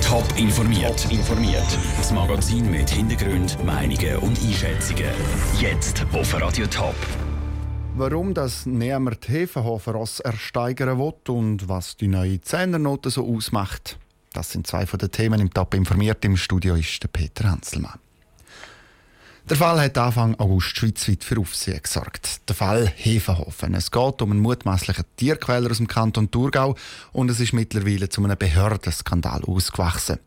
Top informiert. informiert. Das Magazin mit Hintergrund, Meinungen und Einschätzungen. Jetzt auf Radio Top. Warum das niemand Hefenhofer ersteigern will und was die neue Zehnernote so ausmacht, das sind zwei von den Themen im Top informiert. Im Studio ist der Peter Hanselmann. Der Fall hat Anfang August schweizweit für Aufsehen gesorgt. Der Fall Hefenhofen. Es geht um einen mutmaßlichen Tierquäler aus dem Kanton Thurgau und es ist mittlerweile zu einem Behördenskandal ausgewachsen.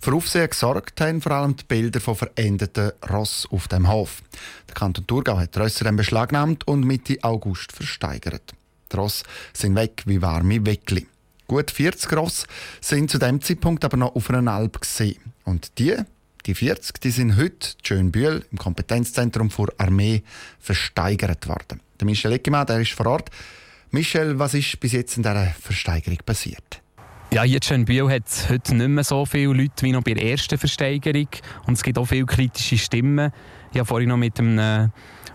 Für Aufsehen gesorgt haben vor allem die Bilder von verendeten Ross auf dem Hof. Der Kanton Thurgau hat die Rösser dann beschlagnahmt und Mitte August versteigert. Die Ross sind weg wie warme Weckli. Gut 40 Ross sind zu dem Zeitpunkt aber noch auf einer Alp gesehen. Und die die 40 die sind heute Schönbühl im Kompetenzzentrum für Armee versteigert worden. Der Michel Eckemann, der ist vor Ort. Michel, was ist bis jetzt in dieser Versteigerung passiert? Ja, hier in Schönbühl hat es heute nicht mehr so viele Leute wie noch bei der ersten Versteigerung. Und es gibt auch viele kritische Stimmen. Ich habe vorhin noch mit einem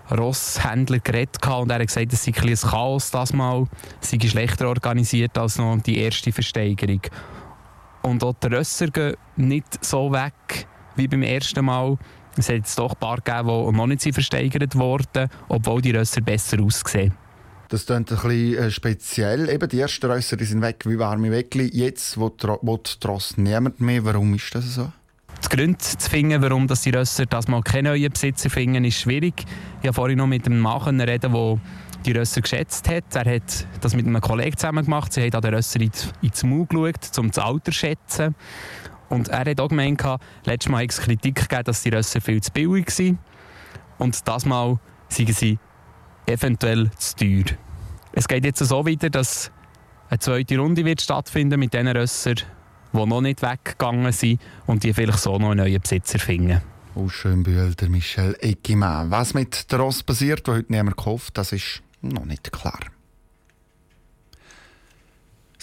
Rosshändler geredet und er hat gesagt, es sei ein, ein Chaos das Mal. Es sei schlechter organisiert als noch die erste Versteigerung. Und auch die Rösser gehen nicht so weg wie beim ersten Mal. Es hat jetzt doch ein paar gegeben, die noch nicht versteigert wurden, obwohl die Rösser besser aussehen. Das klingt ein bisschen äh, speziell. Eben die ersten Rösser die sind weg wie warme Weckli. Jetzt wo die Tross niemand mehr. Warum ist das so? Die Gründe zu finden, warum die Rösser das mal keine neuen Besitzer finden, ist schwierig. Ich habe vorhin noch mit einem Mann reden, der die Rösser geschätzt hat. Er hat das mit einem Kollegen zusammen gemacht. Sie haben an den Rösser ins Maul geschaut, um das Alter zu schätzen. Und er hat auch gemeint, letztes Mal es Kritik gegeben, dass die Rösser viel zu billig sind. Und das Mal seien sie eventuell zu teuer. Es geht jetzt so weiter, dass eine zweite Runde wird stattfinden mit den Rössern, die noch nicht weggegangen sind und die vielleicht so noch einen neuen Besitzer finden. Oh, schön Bilder, Michel Eckimann. Was mit der Ross passiert, wo heute niemand gehofft, das ist noch nicht klar.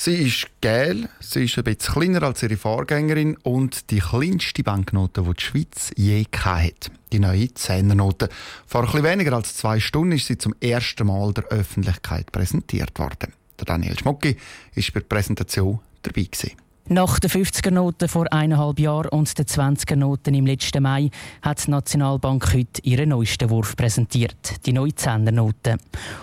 Sie ist gel, sie ist ein bisschen kleiner als ihre Vorgängerin und die kleinste Banknote, die die Schweiz je hatte. Die neue Zehnernote. Vor ein weniger als zwei Stunden ist sie zum ersten Mal der Öffentlichkeit präsentiert worden. Der Daniel Schmucki war bei der Präsentation dabei. Gewesen. Nach den 50er-Noten vor eineinhalb Jahren und den 20er-Noten im letzten Mai hat die Nationalbank heute ihren neuesten Wurf präsentiert, die neue 10er-Note.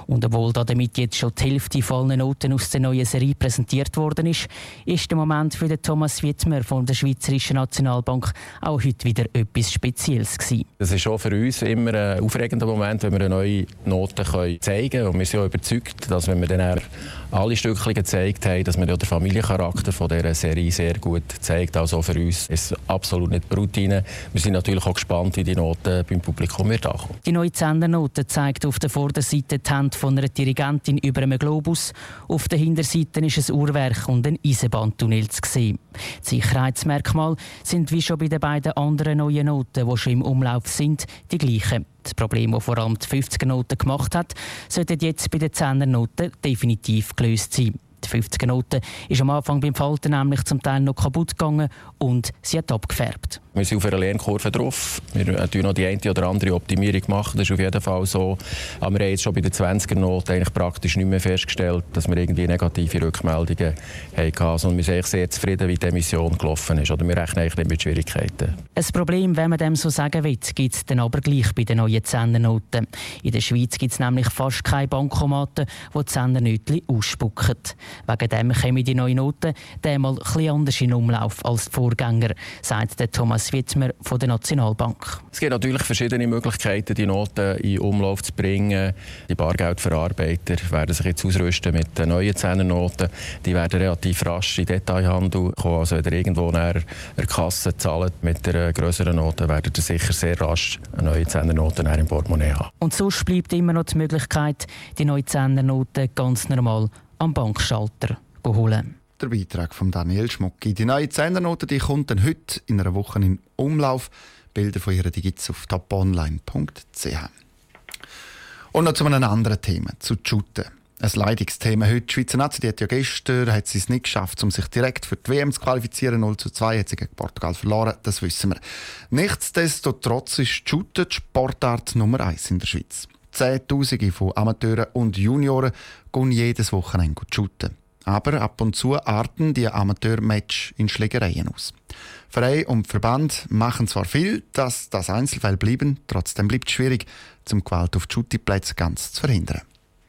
Und obwohl damit jetzt schon die Hälfte von Noten aus der neuen Serie präsentiert worden ist, ist der Moment für den Thomas Wittmer von der Schweizerischen Nationalbank auch heute wieder etwas Spezielles gewesen. Das ist auch für uns immer ein aufregender Moment, wenn wir eine neue Note zeigen können. Und wir sind auch überzeugt, dass wenn wir dann alle Stückchen gezeigt haben, dass wir den Familiencharakter von dieser Serie Serie sehr gut zeigt. Also für uns ist es absolut nicht Routine. Wir sind natürlich auch gespannt, wie die Noten beim Publikum wird ankommen. Die neue Zendernote zeigt auf der Vorderseite die Hand von einer Dirigentin über einem Globus. Auf der Hinterseite ist ein Uhrwerk und ein Eisenbahntunnel zu sehen. Die Sicherheitsmerkmale sind wie schon bei den beiden anderen neuen Noten, die schon im Umlauf sind, die gleichen. Das Problem, das vor allem die 50er-Noten gemacht hat, sollte jetzt bei den 10er-Noten definitiv gelöst sein. Die 50er Note ist am Anfang beim Falten nämlich zum Teil noch kaputt gegangen und sie hat abgefärbt. Wir sind auf einer Lernkurve drauf. Wir haben noch die eine oder andere Optimierung gemacht. Das ist auf jeden Fall so. Aber wir haben jetzt schon bei der 20er Note eigentlich praktisch nicht mehr festgestellt, dass wir irgendwie negative Rückmeldungen hatten. Sondern wir sind sehr zufrieden, wie die Emission gelaufen ist. Oder wir rechnen eigentlich nicht mit Schwierigkeiten. Ein Problem, wenn man dem so sagen will, gibt es dann aber gleich bei den neuen 10er Noten. In der Schweiz gibt es nämlich fast keine Bankomaten, die die 10er ausspucken. Wegen dem kommen die neuen Noten einmal etwas anders in Umlauf als die Vorgänger, sagt Thomas Wittmer von der Nationalbank. Es gibt natürlich verschiedene Möglichkeiten, die Noten in Umlauf zu bringen. Die Bargeldverarbeiter werden sich jetzt ausrüsten mit den neuen Zehnernoten. Die werden relativ rasch in Detailhandel kommen. Also wenn ihr irgendwo näher der Kasse zahlt mit der größeren Note, werdet ihr sicher sehr rasch eine neue Zehnernote im Portemonnaie haben. Und sonst bleibt immer noch die Möglichkeit, die neue Zehnernote ganz normal am Bankschalter holen. Der Beitrag von Daniel Schmucki. Die neue Zehnernote die kommt dann heute in einer Woche in Umlauf. Bilder von ihr es auf toponline.ch. Und noch zu einem anderen Thema, zu Shooten. Ein Leidungsthema heute. Die Schweizer Nazi die hat ja gestern hat sie es nicht geschafft, um sich direkt für die WM zu qualifizieren. 0 zu 2 hat sie gegen Portugal verloren, das wissen wir. Nichtsdestotrotz ist Shooten die Sportart Nummer 1 in der Schweiz. Zehntausende von Amateuren und Junioren gehen jedes Wochenende shooten. Aber ab und zu arten die Amateurmatch in Schlägereien aus. Verein und Verband machen zwar viel, dass das Einzelfall bleiben, trotzdem bleibt es schwierig, zum Gewalt auf die Schuttiplätze ganz zu verhindern.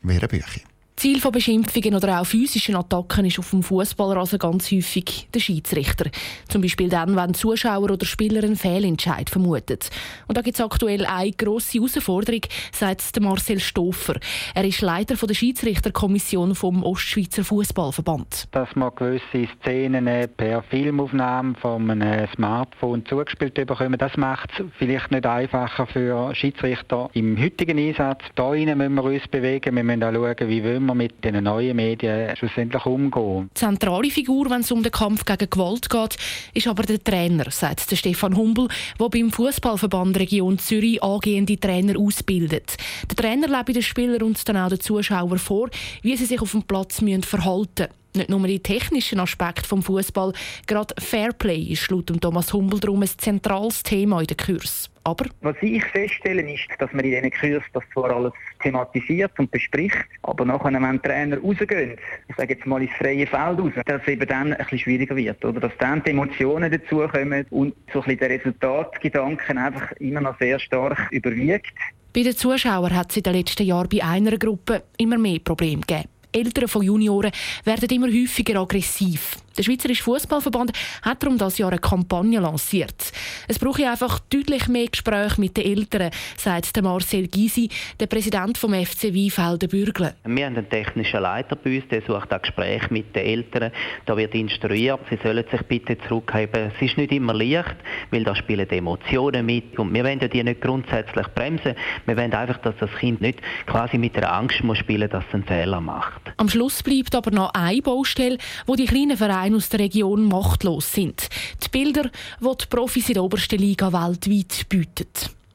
Wäre Bücher. Ziel von Beschimpfungen oder auch physischen Attacken ist auf dem Fußballrasen ganz häufig der Schiedsrichter. Zum Beispiel dann, wenn Zuschauer oder Spieler einen Fehlentscheid vermuten. Und da gibt es aktuell eine grosse Herausforderung, sagt Marcel Stoffer. Er ist Leiter der Schiedsrichterkommission vom Ostschweizer Fußballverband. Dass man gewisse Szenen per Filmaufnahme von einem Smartphone zugespielt bekommen, das macht es vielleicht nicht einfacher für Schiedsrichter im heutigen Einsatz. Da müssen wir uns bewegen, wir müssen auch schauen, wie wir mit den neuen Medien schlussendlich umgehen. Die zentrale Figur, wenn es um den Kampf gegen Gewalt geht, ist aber der Trainer, sagt Stefan Humbel, der beim Fußballverband Region Zürich angehende Trainer ausbildet. Der Trainer lebt den Spielern und dann auch den Zuschauern vor, wie sie sich auf dem Platz verhalten müssen. Nicht nur die technischen Aspekte vom Fußball, gerade Fairplay ist laut Thomas Humbel darum ein zentrales Thema in den Kurs. Aber was ich feststelle, ist, dass man in diesen Kursen das zwar alles thematisiert und bespricht, aber nachher, wenn Trainer rausgehen, ich sage jetzt mal ins freie Feld raus, dass es eben dann ein bisschen schwieriger wird. Oder dass dann die Emotionen dazukommen und so ein bisschen der Resultatgedanken einfach immer noch sehr stark überwiegt. Bei den Zuschauern hat es in den letzten Jahren bei einer Gruppe immer mehr Probleme gegeben. Eltern von Junioren werden immer häufiger aggressiv. Der Schweizerische Fußballverband hat darum das Jahr eine Kampagne lanciert. Es brauche einfach deutlich mehr Gespräche mit den Eltern, sagt Marcel Gysi, der Präsident vom FC Weinfelden Bürgle. Wir haben einen technischen Leiter bei uns, der sucht auch Gespräche mit den Eltern. Da wird instruiert, sie sollen sich bitte zurückheben. Es ist nicht immer leicht, weil da spielen Emotionen mit und wir wollen die nicht grundsätzlich bremsen. Wir wollen einfach, dass das Kind nicht quasi mit der Angst muss spielen, dass es einen Fehler macht. Am Schluss bleibt aber noch eine Baustelle, wo die kleinen Vereine Vereine aus der Region machtlos sind. Die Bilder, die die Profis in der obersten Liga weltweit bieten.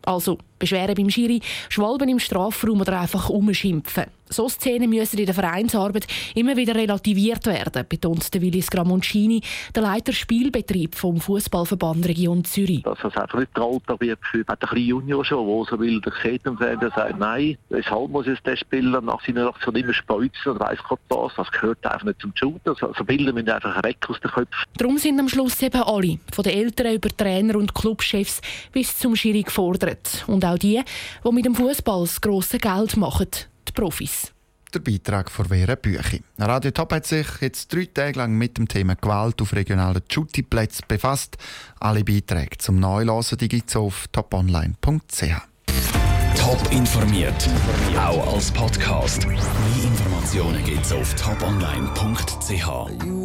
Also Beschweren beim Schiri, Schwalben im Strafraum oder einfach umschimpfen. So Szenen müssen in der Vereinsarbeit immer wieder relativiert werden, betont der Willis Gramoncini, der Leiter Spielbetrieb vom Fußballverband Region Zürich. Dass das einfach nicht der Alltag wird für den kleinen Junior schon, wo so will, der sieht im Fernsehen sagt, nein, weshalb muss jetzt der Spieler nach seiner Aktion immer speuzen und weiss Gott was, das gehört einfach nicht zum Shooter. So also Bilder müssen einfach weg aus den Köpfen. Darum sind am Schluss eben alle, von den Eltern über Trainer und Clubchefs bis zum Schiri gefordert. Und auch die, die mit dem Fußball das grosse Geld machen, die Profis. Der Beitrag von Vera Büchi. Radio Top hat sich jetzt drei Tage lang mit dem Thema Gewalt auf regionalen Schuttiplätzen befasst. Alle Beiträge zum Neulesen gibt es auf toponline.ch. Top informiert, auch als Podcast. Mehr Informationen gibt es auf toponline.ch.